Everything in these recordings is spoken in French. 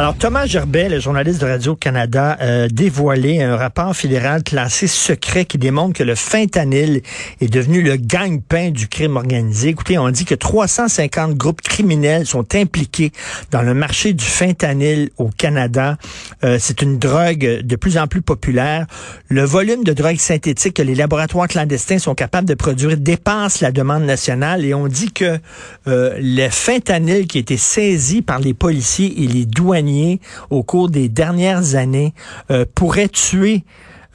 Alors, Thomas Gerbet, le journaliste de Radio-Canada, a dévoilé un rapport fédéral classé secret qui démontre que le fentanyl est devenu le gagne-pain du crime organisé. Écoutez, on dit que 350 groupes criminels sont impliqués dans le marché du fentanyl au Canada. Euh, c'est une drogue de plus en plus populaire. Le volume de drogue synthétique que les laboratoires clandestins sont capables de produire dépasse la demande nationale et on dit que euh, le fentanyl qui a été saisi par les policiers et les douaniers au cours des dernières années euh, pourrait tuer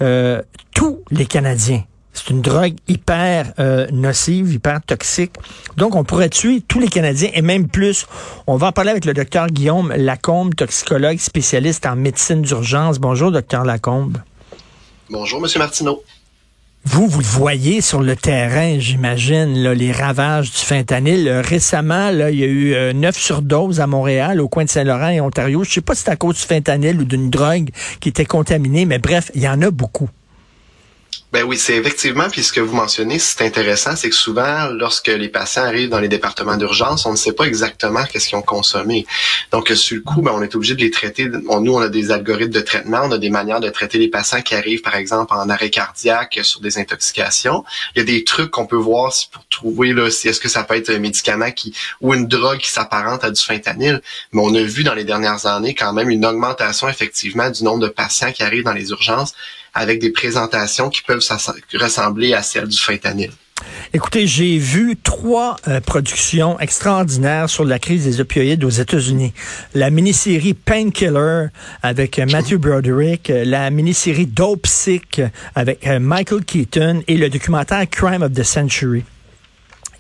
euh, tous les Canadiens. C'est une drogue hyper euh, nocive, hyper toxique. Donc, on pourrait tuer tous les Canadiens et même plus. On va en parler avec le docteur Guillaume Lacombe, toxicologue spécialiste en médecine d'urgence. Bonjour, docteur Lacombe. Bonjour, Monsieur Martineau. Vous, vous le voyez sur le terrain, j'imagine, les ravages du fentanyl. récemment, là, il y a eu 9 surdoses à Montréal, au coin de Saint-Laurent et Ontario. Je sais pas si c'est à cause du fentanyl ou d'une drogue qui était contaminée, mais bref, il y en a beaucoup. Ben oui, c'est effectivement, puis ce que vous mentionnez, c'est intéressant, c'est que souvent, lorsque les patients arrivent dans les départements d'urgence, on ne sait pas exactement qu'est-ce qu'ils ont consommé. Donc, sur le coup, ben, on est obligé de les traiter. nous, on a des algorithmes de traitement, on a des manières de traiter les patients qui arrivent, par exemple, en arrêt cardiaque sur des intoxications. Il y a des trucs qu'on peut voir pour trouver là, si est-ce que ça peut être un médicament qui ou une drogue qui s'apparente à du fentanyl. Mais on a vu dans les dernières années quand même une augmentation effectivement du nombre de patients qui arrivent dans les urgences avec des présentations qui peuvent ressembler à celles du fentanyl. Écoutez, j'ai vu trois euh, productions extraordinaires sur la crise des opioïdes aux États-Unis. La mini-série Painkiller avec euh, Matthew Broderick, euh, la mini-série Dope Sick avec Michael Keaton et le documentaire Crime of the Century.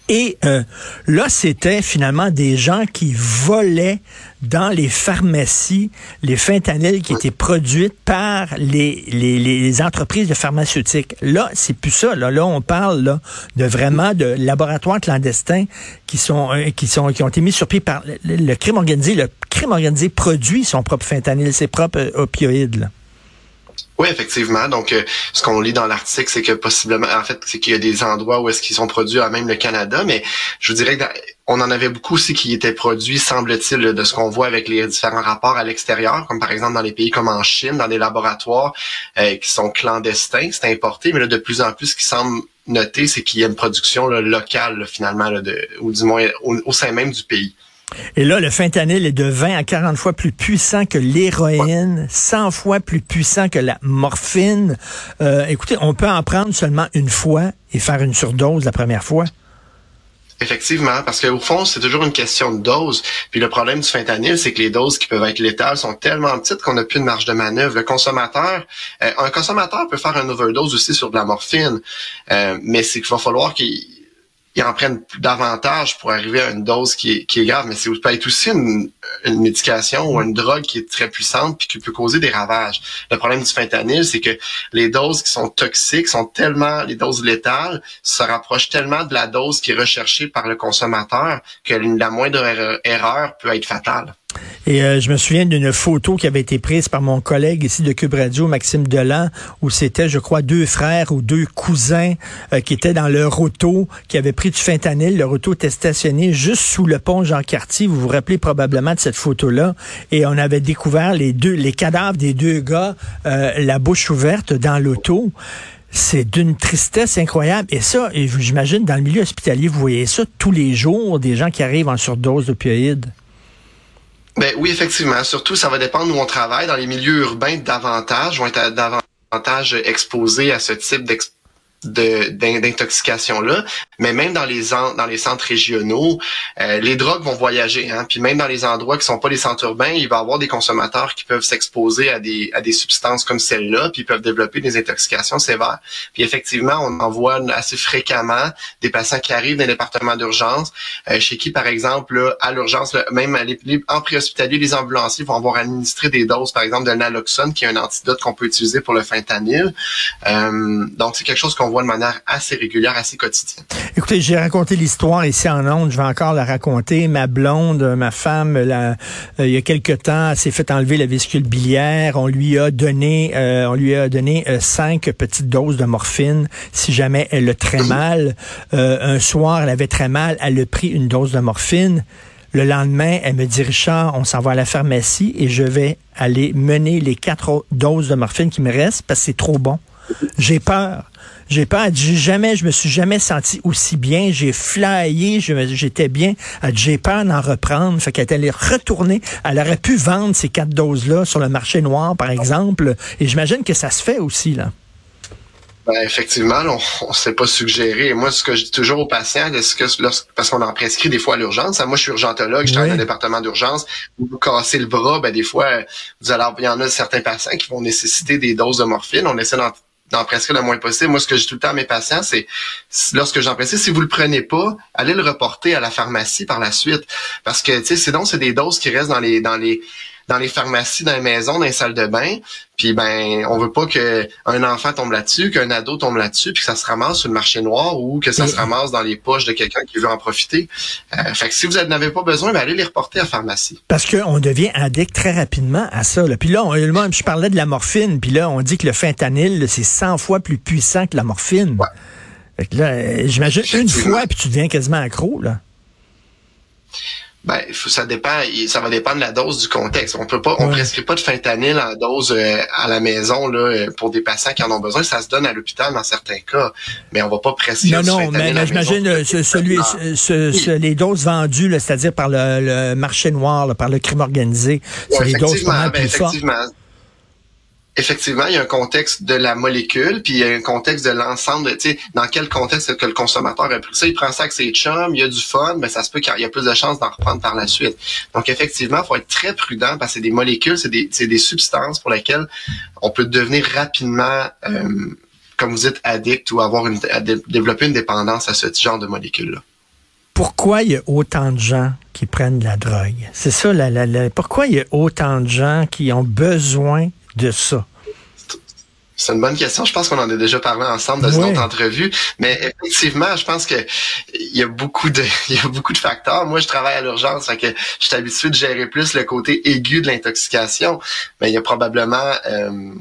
Et euh, là, c'était finalement des gens qui volaient dans les pharmacies les fentanyls qui étaient produites par les, les, les entreprises de pharmaceutiques. Là, c'est plus ça. Là, là on parle là, de vraiment de laboratoires clandestins qui sont euh, qui sont qui ont été mis sur pied par le, crime organisé. Le crime organisé produit son propre fentanyl, ses propres euh, opioïdes. Là. Oui, effectivement. Donc, euh, ce qu'on lit dans l'article, c'est que possiblement, en fait, c'est qu'il y a des endroits où est-ce qu'ils sont produits, à même le Canada, mais je vous dirais qu'on en avait beaucoup aussi qui étaient produits, semble-t-il, de ce qu'on voit avec les différents rapports à l'extérieur, comme par exemple dans les pays comme en Chine, dans des laboratoires euh, qui sont clandestins, c'est importé, mais là, de plus en plus, ce qui semble noter, c'est qu'il y a une production locale, finalement, de, ou du moins au sein même du pays. Et là, le fentanyl est de 20 à 40 fois plus puissant que l'héroïne, 100 fois plus puissant que la morphine. Euh, écoutez, on peut en prendre seulement une fois et faire une surdose la première fois. Effectivement, parce qu'au fond, c'est toujours une question de dose. Puis le problème du fentanyl, c'est que les doses qui peuvent être létales sont tellement petites qu'on n'a plus de marge de manœuvre. Le consommateur, euh, un consommateur peut faire un overdose aussi sur de la morphine, euh, mais c'est qu'il va falloir qu'il ils en prennent davantage pour arriver à une dose qui est, qui est grave. Mais c'est peut être aussi une, une, médication ou une drogue qui est très puissante puis qui peut causer des ravages. Le problème du fentanyl, c'est que les doses qui sont toxiques sont tellement, les doses létales se rapprochent tellement de la dose qui est recherchée par le consommateur que la moindre erreur peut être fatale. Et euh, je me souviens d'une photo qui avait été prise par mon collègue ici de Cube Radio, Maxime Delan, où c'était, je crois, deux frères ou deux cousins euh, qui étaient dans leur auto, qui avaient pris du fentanyl. Leur auto était stationné juste sous le pont Jean-Cartier. Vous vous rappelez probablement de cette photo-là. Et on avait découvert les deux, les cadavres des deux gars, euh, la bouche ouverte dans l'auto. C'est d'une tristesse incroyable. Et ça, j'imagine, dans le milieu hospitalier, vous voyez ça tous les jours, des gens qui arrivent en surdose d'opioïdes. Ben oui, effectivement. Surtout, ça va dépendre où on travaille. Dans les milieux urbains, davantage vont être davantage exposés à ce type d'exposition d'intoxication là, mais même dans les dans les centres régionaux, euh, les drogues vont voyager. Hein, puis même dans les endroits qui sont pas les centres urbains, il va y avoir des consommateurs qui peuvent s'exposer à des à des substances comme celle-là, puis peuvent développer des intoxications sévères. Puis effectivement, on en voit assez fréquemment des patients qui arrivent dans les départements d'urgence, euh, chez qui par exemple à l'urgence, même en préhospitalier, les ambulanciers vont avoir administré des doses, par exemple de naloxone, qui est un antidote qu'on peut utiliser pour le fentanyl. Euh, donc c'est quelque chose qu'on de manière assez régulière, assez quotidienne. Écoutez, j'ai raconté l'histoire ici en Onde, je vais encore la raconter. Ma blonde, ma femme, la, il y a quelque temps, s'est fait enlever la vésicule biliaire. On lui a donné, on lui a donné cinq petites doses de morphine si jamais elle a très mal. un soir, elle avait très mal, elle a pris une dose de morphine. Le lendemain, elle me dit, Richard, on s'en va à la pharmacie et je vais aller mener les quatre doses de morphine qui me restent parce que c'est trop bon. J'ai peur. J'ai peur. J'ai jamais, je me suis jamais senti aussi bien. J'ai flyé, j'étais bien. J'ai peur d'en reprendre. Fait qu'elle allait retourner. Elle aurait pu vendre ces quatre doses-là sur le marché noir, par exemple. Et j'imagine que ça se fait aussi, là. Ben, effectivement, on ne s'est pas suggéré. Moi, ce que je dis toujours aux patients, c'est que parce qu'on en prescrit des fois à l'urgence. Moi, je suis urgentologue, je travaille dans un département d'urgence. Vous vous cassez le bras, ben des fois, vous allez, il y en a certains patients qui vont nécessiter des doses de morphine. On essaie d'en prescrire le moins possible. Moi, ce que dis tout le temps à mes patients, c'est lorsque j'en si vous le prenez pas, allez le reporter à la pharmacie par la suite. Parce que, tu sais, sinon, c'est des doses qui restent dans les dans les dans les pharmacies, dans les maisons, dans les salles de bain. Puis ben, on veut pas que un enfant tombe là-dessus, qu'un ado tombe là-dessus, puis que ça se ramasse sur le marché noir ou que ça se ramasse dans les poches de quelqu'un qui veut en profiter. Euh, fait que si vous n'avez pas besoin, ben allez les reporter à la pharmacie. Parce qu'on devient addict très rapidement à ça. Là. Puis là, on, je parlais de la morphine, puis là, on dit que le fentanyl, c'est 100 fois plus puissant que la morphine. Ouais. Fait que là, euh, j'imagine une fois, puis tu deviens quasiment accro, là. Ben, ça dépend, ça va dépendre de la dose du contexte. On peut pas, on prescrit pas de fentanyl en dose euh, à la maison là pour des patients qui en ont besoin. Ça se donne à l'hôpital dans certains cas, mais on va pas prescrire. Non, non, mais, j'imagine euh, celui, ce, les doses vendues, c'est-à-dire par le, marché noir, par le crime organisé, c'est les doses vraiment ben, plus fortes effectivement, il y a un contexte de la molécule, puis il y a un contexte de l'ensemble tu sais, dans quel contexte que le consommateur a pris ça. Il prend ça avec ses chums, il y a du fun, mais ça se peut qu'il y a plus de chances d'en reprendre par la suite. Donc, effectivement, il faut être très prudent parce que c'est des molécules, c'est des, des substances pour lesquelles on peut devenir rapidement, euh, comme vous dites, addict ou avoir une, développer une dépendance à ce genre de molécules-là. Pourquoi il y a autant de gens qui prennent la drogue? C'est ça, la, la, pourquoi il y a autant de gens qui ont besoin de ça? C'est une bonne question. Je pense qu'on en a déjà parlé ensemble dans une autre entrevue. Mais effectivement, je pense que il y a beaucoup de, il y a beaucoup de facteurs. Moi, je travaille à l'urgence, fait que je suis habitué de gérer plus le côté aigu de l'intoxication. Mais il y a probablement euh,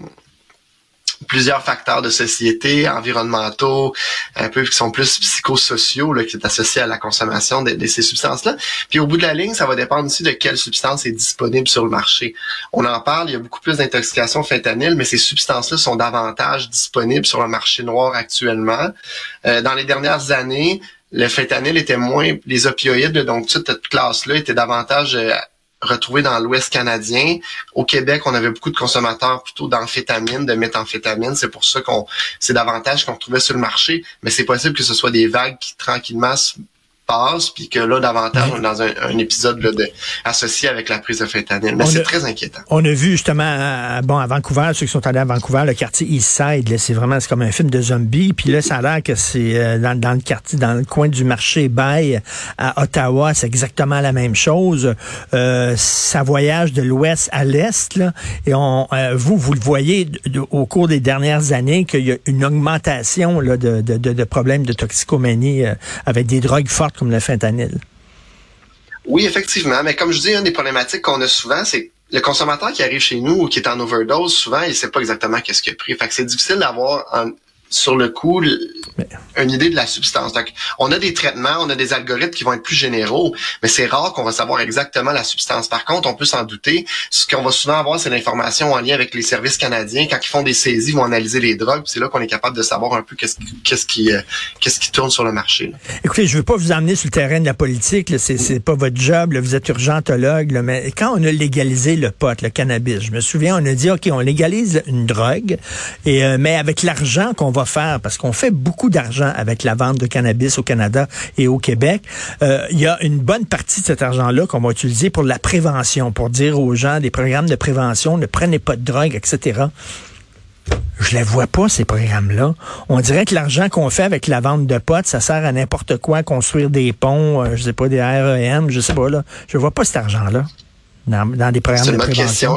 plusieurs facteurs de société, environnementaux, un peu qui sont plus psychosociaux, qui est associé à la consommation de, ces substances-là. Puis au bout de la ligne, ça va dépendre aussi de quelle substance est disponible sur le marché. On en parle, il y a beaucoup plus d'intoxication fentanyl, mais ces substances-là sont davantage disponibles sur le marché noir actuellement. Euh, dans les dernières années, le fentanyl était moins, les opioïdes, donc toute cette classe-là était davantage euh, retrouvé dans l'Ouest canadien. Au Québec, on avait beaucoup de consommateurs plutôt d'amphétamine, de méthamphétamine. C'est pour ça qu'on c'est davantage qu'on retrouvait sur le marché. Mais c'est possible que ce soit des vagues qui tranquillement passe, puis que là, davantage, on est dans un, épisode là, de, associé avec la prise de fentanyl. Mais c'est très inquiétant. On a vu justement, à, bon, à Vancouver, ceux qui sont allés à Vancouver, le quartier Eastside, c'est vraiment c'est comme un film de zombies. Puis là, ça a l'air que c'est euh, dans, dans, le quartier, dans le coin du marché Bay à Ottawa, c'est exactement la même chose. Euh, ça voyage de l'ouest à l'est, là, et on, euh, vous, vous le voyez au cours des dernières années qu'il y a une augmentation là, de, de, de, de problèmes de toxicomanie euh, avec des drogues fortes comme le fentanyl. Oui, effectivement. Mais comme je dis, une des problématiques qu'on a souvent, c'est le consommateur qui arrive chez nous ou qui est en overdose, souvent, il sait pas exactement qu'est-ce qu'il a pris. Fait que c'est difficile d'avoir un, sur le coup une idée de la substance. Donc, on a des traitements, on a des algorithmes qui vont être plus généraux, mais c'est rare qu'on va savoir exactement la substance. Par contre, on peut s'en douter. Ce qu'on va souvent avoir, c'est l'information en lien avec les services canadiens. Quand ils font des saisies, ils vont analyser les drogues. C'est là qu'on est capable de savoir un peu qu'est-ce qu'est-ce qui euh, qu'est-ce qui tourne sur le marché. Écoutez, je veux pas vous emmener sur le terrain de la politique. C'est c'est pas votre job. Vous êtes urgentologue. mais quand on a légalisé le pot, le cannabis, je me souviens, on a dit ok, on légalise une drogue, et euh, mais avec l'argent qu'on va faire, parce qu'on fait beaucoup d'argent avec la vente de cannabis au Canada et au Québec, euh, il y a une bonne partie de cet argent-là qu'on va utiliser pour la prévention, pour dire aux gens des programmes de prévention, ne prenez pas de drogue, etc. Je les vois pas, ces programmes-là. On dirait que l'argent qu'on fait avec la vente de potes, ça sert à n'importe quoi, construire des ponts, euh, je sais pas, des REM, je sais pas, là. Je vois pas cet argent-là dans, des programmes de prévention.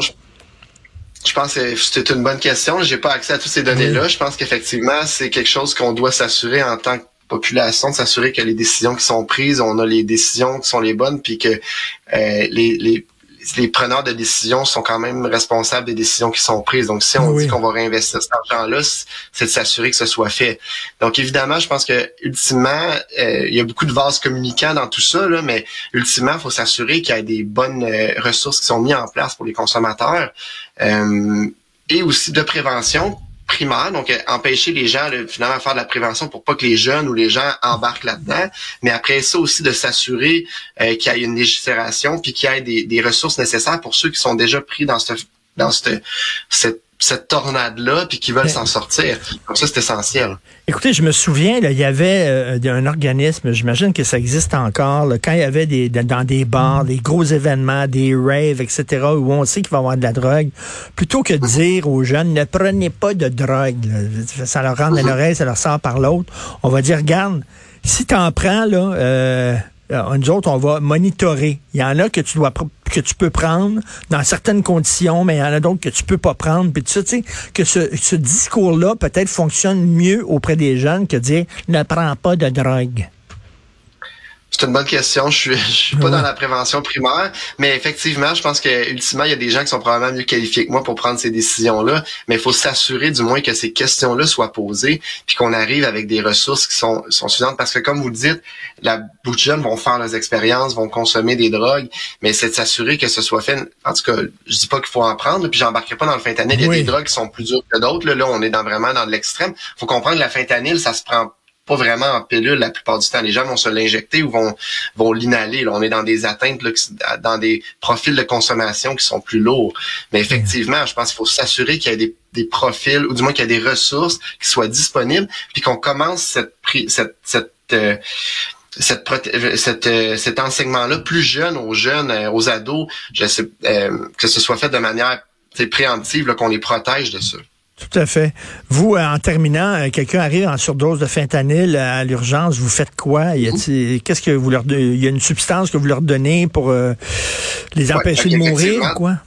Je pense que c'est une bonne question. J'ai pas accès à toutes ces données-là. Je pense qu'effectivement, c'est quelque chose qu'on doit s'assurer en tant que population, de s'assurer que les décisions qui sont prises, on a les décisions qui sont les bonnes, puis que euh, les, les les preneurs de décisions sont quand même responsables des décisions qui sont prises. Donc, si on dit qu'on va réinvestir cet argent-là, c'est de s'assurer que ce soit fait. Donc, évidemment, je pense que ultimement, euh, il y a beaucoup de vases communicants dans tout ça, là, mais ultimement, il faut s'assurer qu'il y a des bonnes euh, ressources qui sont mises en place pour les consommateurs. Euh, et aussi de prévention primaire, donc euh, empêcher les gens de finalement faire de la prévention pour pas que les jeunes ou les gens embarquent là-dedans, mais après ça aussi de s'assurer euh, qu'il y ait une législation puis qu'il y ait des, des, ressources nécessaires pour ceux qui sont déjà pris dans cette dans cette cette tornade-là, puis qui veulent s'en sortir. Comme ça, c'est essentiel. Écoutez, je me souviens, là, il y avait euh, un organisme, j'imagine que ça existe encore, là, quand il y avait des dans des bars, des gros événements, des raves, etc., où on sait qu'il va y avoir de la drogue, plutôt que de dire aux jeunes, ne prenez pas de drogue, ça leur rentre dans l'oreille, ça leur sort par l'autre, on va dire, regarde, si tu en prends, là... Euh, euh, nous autres, on va monitorer. Il y en a que tu dois que tu peux prendre dans certaines conditions, mais il y en a d'autres que tu peux pas prendre. Puis tu sais, que ce, ce discours-là peut-être fonctionne mieux auprès des jeunes que dire ne prends pas de drogue. C'est une bonne question. Je suis, je suis pas dans la prévention primaire, mais effectivement, je pense que ultimement, il y a des gens qui sont probablement mieux qualifiés que moi pour prendre ces décisions-là. Mais il faut s'assurer du moins que ces questions-là soient posées, puis qu'on arrive avec des ressources qui sont, sont suffisantes. Parce que comme vous le dites, la beaucoup de jeunes vont faire leurs expériences, vont consommer des drogues, mais c'est de s'assurer que ce soit fait. En tout cas, je dis pas qu'il faut en prendre, puis j'embarquerai pas dans le fentanyl. Il y a des drogues qui sont plus dures que d'autres. Là, là, on est dans vraiment dans l'extrême. Faut comprendre que la fentanyl, ça se prend pas vraiment en pilule la plupart du temps. Les gens vont se l'injecter ou vont vont l'inhaler. On est dans des atteintes, dans des profils de consommation qui sont plus lourds. Mais effectivement, je pense qu'il faut s'assurer qu'il y ait des, profils, ou du moins qu'il y ait des ressources qui soient disponibles, puis qu'on commence cette, cette, cette euh, cette, cette, euh, cet enseignement-là plus jeune aux jeunes, euh, aux ados, que ce soit fait de manière préemptive, qu'on les protège de ça. Tout à fait. Vous, euh, en terminant, euh, quelqu'un arrive en surdose de fentanyl à l'urgence, vous faites quoi? Qu'est-ce que vous leur il y a une substance que vous leur donnez pour euh, les empêcher de mourir ou quoi?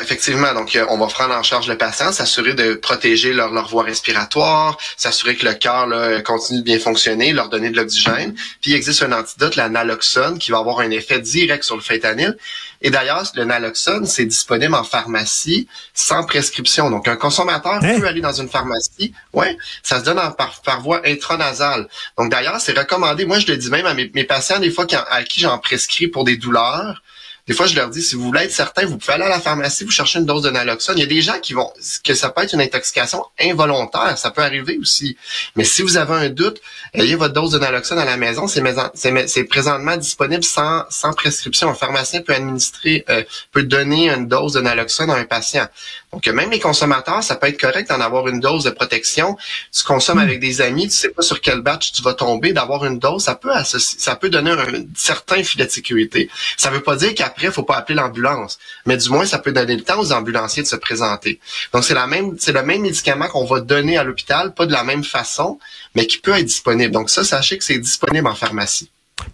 Effectivement. Donc, on va prendre en charge le patient, s'assurer de protéger leur, leur voie respiratoire, s'assurer que le cœur continue de bien fonctionner, leur donner de l'oxygène. Puis, il existe un antidote, la naloxone, qui va avoir un effet direct sur le fentanyl. Et d'ailleurs, le naloxone, c'est disponible en pharmacie sans prescription. Donc, un consommateur hein? peut aller dans une pharmacie. Ouais, ça se donne par, par voie intranasale. Donc, d'ailleurs, c'est recommandé. Moi, je le dis même à mes, mes patients, des fois, à qui j'en prescris pour des douleurs. Des fois, je leur dis, si vous voulez être certain, vous pouvez aller à la pharmacie, vous cherchez une dose de naloxone. Il y a des gens qui vont, que ça peut être une intoxication involontaire, ça peut arriver aussi. Mais si vous avez un doute, ayez votre dose de naloxone à la maison. C'est présentement disponible sans, prescription. Un pharmacien peut administrer, euh, peut donner une dose de naloxone à un patient. Donc, même les consommateurs, ça peut être correct d'en avoir une dose de protection. Tu consommes hmm. avec des amis, tu sais pas sur quel batch tu vas tomber, d'avoir une dose, ça peut ça peut donner un certain filet de sécurité. Ça veut pas dire qu'après, il faut pas appeler l'ambulance, mais du moins, ça peut donner le temps aux ambulanciers de se présenter. Donc, c'est la même, c'est le même médicament qu'on va donner à l'hôpital, pas de la même façon, mais qui peut être disponible. Donc, ça, sachez que c'est disponible en pharmacie.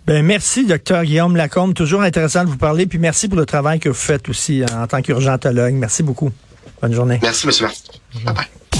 Ben merci, docteur Guillaume Lacombe. Toujours intéressant de vous parler. Puis merci pour le travail que vous faites aussi en tant qu'urgentologue. Merci beaucoup. Bonne journée. Merci, M. Martin. Bye bye.